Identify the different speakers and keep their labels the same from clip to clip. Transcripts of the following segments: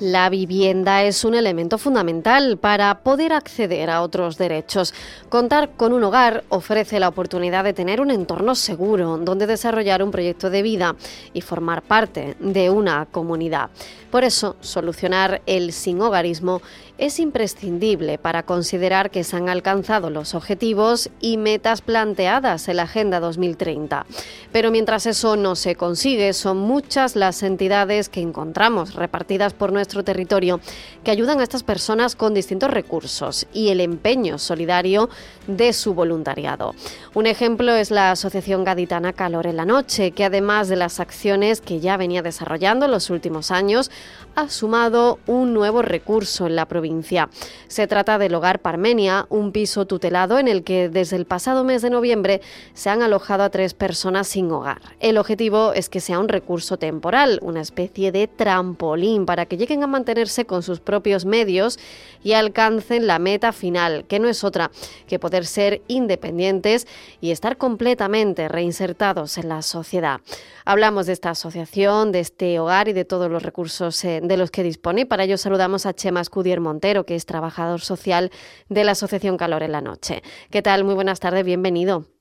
Speaker 1: La vivienda es un elemento fundamental para poder acceder a otros derechos. Contar con un hogar ofrece la oportunidad de tener un entorno seguro donde desarrollar un proyecto de vida y formar parte de una comunidad. Por eso, solucionar el sinhogarismo es imprescindible para considerar que se han alcanzado los objetivos y metas planteadas en la Agenda 2030. Pero mientras eso no se consigue, son muchas las entidades que encontramos repartidas por nuestro territorio que ayudan a estas personas con distintos recursos y el empeño solidario de su voluntariado. Un ejemplo es la Asociación Gaditana Calor en la Noche, que además de las acciones que ya venía desarrollando en los últimos años, ha sumado un nuevo recurso en la provincia. Se trata del Hogar Parmenia, un piso tutelado en el que desde el pasado mes de noviembre se han alojado a tres personas sin hogar. El objetivo es que sea un recurso temporal, una especie de trampolín para que lleguen a mantenerse con sus propios medios y alcancen la meta final, que no es otra que poder ser independientes y estar completamente reinsertados en la sociedad. Hablamos de esta asociación, de este hogar y de todos los recursos eh, de los que dispone. Para ello saludamos a Chema Escudier Montero, que es trabajador social de la Asociación Calor en la Noche. ¿Qué tal? Muy buenas tardes, bienvenido.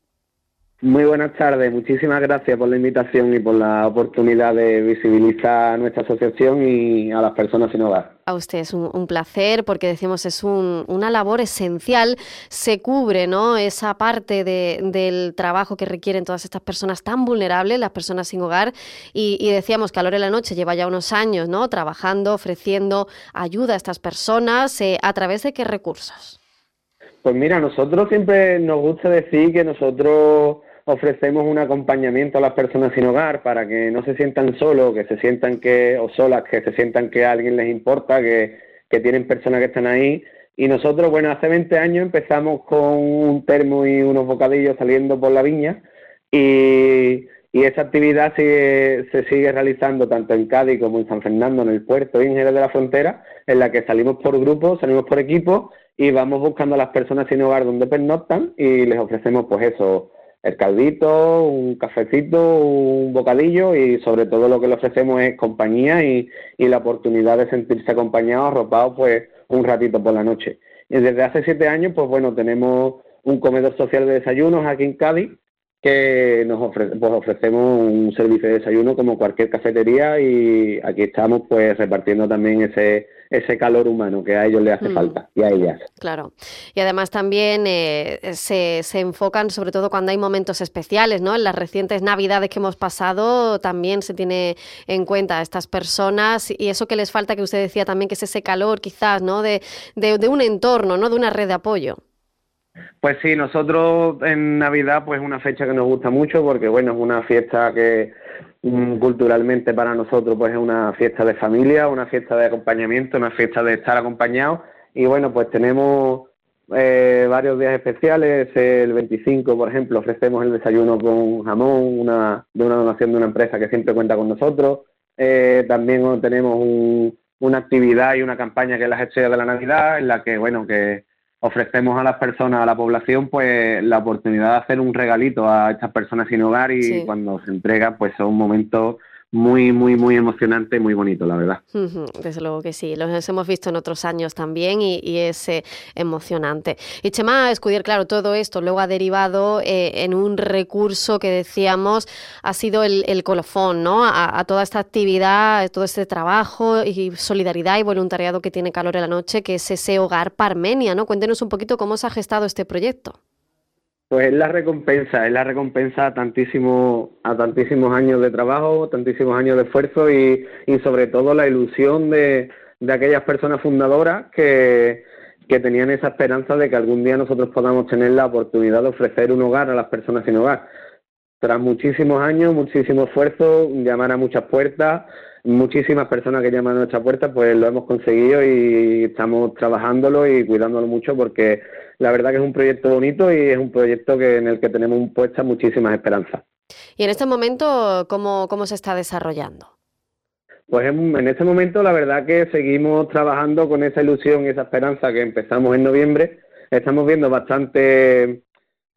Speaker 2: Muy buenas tardes, muchísimas gracias por la invitación y por la oportunidad de visibilizar a nuestra asociación y a las personas sin hogar.
Speaker 1: A usted es un, un placer porque decimos es un- una labor esencial, se cubre ¿no? esa parte de- del trabajo que requieren todas estas personas tan vulnerables, las personas sin hogar, y, y decíamos que a de la noche lleva ya unos años ¿no? trabajando, ofreciendo ayuda a estas personas, eh, ¿a través de qué recursos?
Speaker 2: Pues mira, nosotros siempre nos gusta decir que nosotros ofrecemos un acompañamiento a las personas sin hogar para que no se sientan solos, que se sientan que, o solas, que se sientan que a alguien les importa, que, que tienen personas que están ahí. Y nosotros, bueno, hace 20 años empezamos con un termo y unos bocadillos saliendo por la viña y, y esa actividad sigue- se sigue realizando tanto en Cádiz como en San Fernando, en el puerto y en Jerez de la Frontera, en la que salimos por grupos, salimos por equipos y vamos buscando a las personas sin hogar donde pernoctan y les ofrecemos pues eso, el caldito, un cafecito, un bocadillo y sobre todo lo que le ofrecemos es compañía y, y la oportunidad de sentirse acompañados, arropados pues un ratito por la noche. Y desde hace siete años pues bueno, tenemos un comedor social de desayunos aquí en Cádiz que nos ofre- pues ofrecemos un servicio de desayuno como cualquier cafetería y aquí estamos pues repartiendo también ese ese calor humano que a ellos les hace
Speaker 1: Mm.
Speaker 2: falta y a ellas.
Speaker 1: Claro. Y además también eh, se, se enfocan sobre todo cuando hay momentos especiales, ¿no? En las recientes navidades que hemos pasado también se tiene en cuenta a estas personas y eso que les falta que usted decía también que es ese calor quizás, ¿no? De, de, de un entorno, ¿no? De una red de apoyo.
Speaker 2: Pues sí, nosotros en Navidad pues es una fecha que nos gusta mucho porque bueno, es una fiesta que mm, culturalmente para nosotros pues es una fiesta de familia, una fiesta de acompañamiento, una fiesta de estar acompañados y bueno, pues tenemos eh, varios días especiales, el 25 por ejemplo ofrecemos el desayuno con jamón, una, de una donación de una empresa que siempre cuenta con nosotros, Eh, también tenemos un- una actividad y una campaña que es la de la Navidad en la que bueno, que ofrecemos a las personas, a la población, pues la oportunidad de hacer un regalito a estas personas sin hogar y
Speaker 1: Sí.
Speaker 2: cuando se entrega, pues son momentos muy, muy, muy emocionante y muy bonito, la verdad.
Speaker 1: Desde luego que sí, los hemos visto en otros años también y, es eh, emocionante. Y Chema Escudier, claro, todo esto luego ha derivado eh, en un recurso que decíamos ha sido el, colofón, ¿no? A, toda esta actividad, todo este trabajo y solidaridad y voluntariado que tiene Calor en la Noche, que es ese hogar Parmenia, ¿no? Cuéntenos un poquito cómo se ha gestado este proyecto.
Speaker 2: Pues es la recompensa, es la recompensa a, tantísimo, a tantísimos años de trabajo, tantísimos años de esfuerzo y, y sobre todo la ilusión de, de aquellas personas fundadoras que, que tenían esa esperanza de que algún día nosotros podamos tener la oportunidad de ofrecer un hogar a las personas sin hogar. Tras muchísimos años, muchísimo esfuerzo, llamar a muchas puertas, muchísimas personas que llaman a nuestra puerta, pues lo hemos conseguido y estamos trabajándolo y cuidándolo mucho porque la verdad que es un proyecto bonito y es un proyecto que en el que tenemos puestas muchísimas esperanzas.
Speaker 1: ¿Y en este momento cómo, cómo se está desarrollando?
Speaker 2: Pues en, en, este momento la verdad que seguimos trabajando con esa ilusión y esa esperanza que empezamos en noviembre. Estamos viendo bastante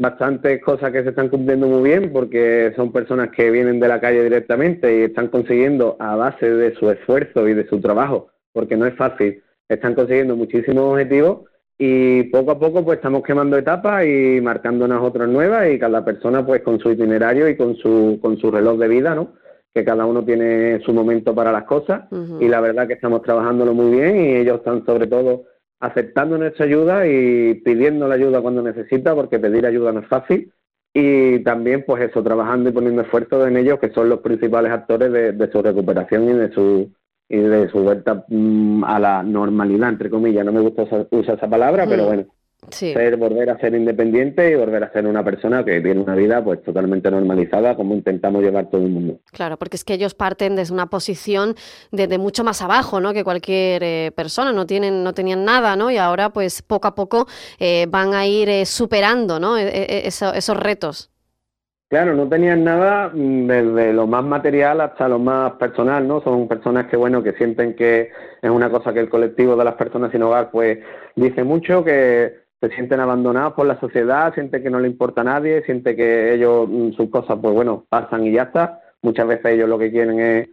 Speaker 2: bastantes cosas que se están cumpliendo muy bien porque son personas que vienen de la calle directamente y están consiguiendo a base de su esfuerzo y de su trabajo, porque no es fácil, están consiguiendo muchísimos objetivos y poco a poco pues estamos quemando etapas y marcando unas otras nuevas y cada persona pues con su itinerario y con su con su reloj de vida, ¿no? Que cada uno tiene su momento para las cosas y la verdad que estamos trabajándolo muy bien y ellos están sobre todo aceptando nuestra ayuda y pidiendo la ayuda cuando necesita, porque pedir ayuda no es fácil. Y también, pues eso, trabajando y poniendo esfuerzo en ellos, que son los principales actores de, su recuperación y de su y de su vuelta mm, a la normalidad, entre comillas. No me gusta usar, esa palabra, pero mm. Bueno, ser, volver a ser independiente y volver a ser una persona que tiene una vida pues totalmente normalizada como intentamos llevar todo el mundo.
Speaker 1: Claro, porque es que ellos parten desde una posición de, mucho más abajo, ¿no? Que cualquier eh, persona, no tienen, no tenían nada, ¿no? Y ahora pues poco a poco eh, van a ir eh, superando, ¿no? E, e, esos retos.
Speaker 2: Claro, no tenían nada mm, desde lo más material hasta lo más personal, ¿no? Son personas que, bueno, que sienten que es una cosa que el colectivo de las personas sin hogar, pues, dice mucho, que se sienten abandonados por la sociedad, sienten que no le importa a nadie, sienten que ellos, mm, sus cosas, pues bueno, pasan y ya está. Muchas veces ellos lo que quieren es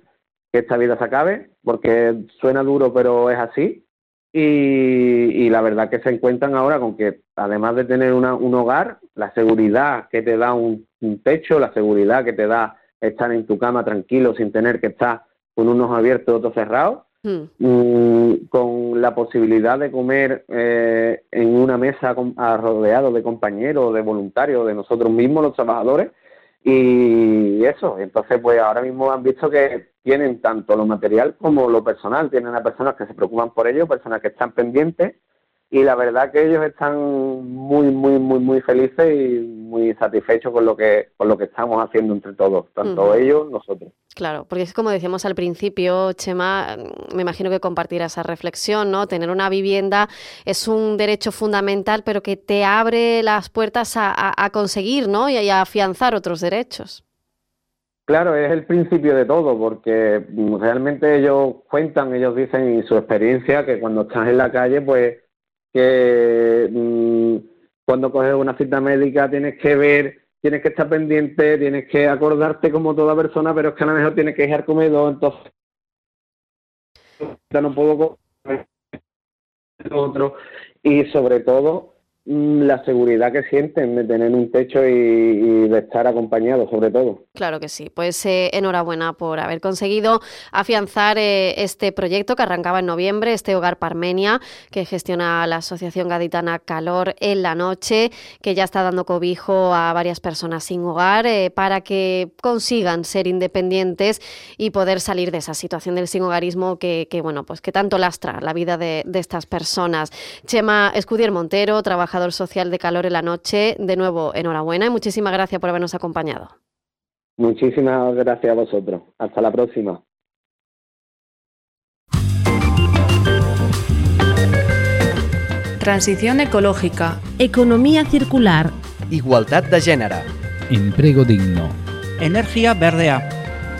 Speaker 2: que esta vida se acabe, porque suena duro, pero es así. Y, la verdad que se encuentran ahora con que, además de tener un hogar, la seguridad que te da un, un, techo, la seguridad que te da estar en tu cama tranquilo sin tener que estar con unos abiertos y otros cerrados. Mm, con la posibilidad de comer eh, en una mesa rodeado de compañeros, de voluntarios, de nosotros mismos, los trabajadores, y eso. Entonces, pues ahora mismo han visto que tienen tanto lo material como lo personal, tienen a personas que se preocupan por ello, personas que están pendientes y la verdad que ellos están muy muy muy muy felices y muy satisfechos con lo que con lo que estamos haciendo entre todos tanto ellos nosotros.
Speaker 1: Claro porque es como decíamos al principio Chema me imagino que compartirá esa reflexión no tener una vivienda es un derecho fundamental pero que te abre las puertas a, a, conseguir no y a afianzar otros derechos.
Speaker 2: Claro, es el principio de todo, porque realmente ellos cuentan, ellos dicen y su experiencia que cuando estás en la calle, pues que mm, cuando coges una cita médica tienes que ver, tienes que estar pendiente, tienes que acordarte como toda persona, pero es que a lo mejor tienes que ir al comedor, entonces no puedo comer otro. Y sobre todo la seguridad que sienten de tener un techo y, de estar acompañados, sobre todo.
Speaker 1: Claro que sí. Pues eh, enhorabuena por haber conseguido afianzar eh, este proyecto que arrancaba en noviembre, este Hogar Parmenia, que gestiona la Asociación Gaditana Calor en la Noche, que ya está dando cobijo a varias personas sin hogar eh, para que consigan ser independientes y poder salir de esa situación del sin hogarismo que, bueno, pues que tanto lastra la vida de, de estas personas. Chema Escudier Montero, trabaja social de Calor en la Noche. De nuevo, enhorabuena y muchísimas gracias por habernos acompañado.
Speaker 2: Muchísimas gracias a vosotros. Hasta la próxima.
Speaker 3: Transición ecológica.
Speaker 4: Economía circular.
Speaker 5: Igualdad de género.
Speaker 6: Empleo digno.
Speaker 7: Energía verdea.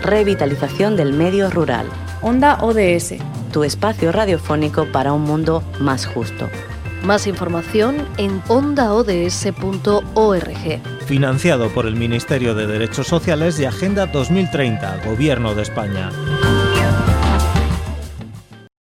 Speaker 8: Revitalización del medio rural.
Speaker 3: Onda ODS.
Speaker 8: Tu espacio radiofónico para un mundo más justo.
Speaker 9: Más información en ondaods.org.
Speaker 10: financiado por el Ministerio de Derechos Sociales y Agenda 2030, Gobierno de España.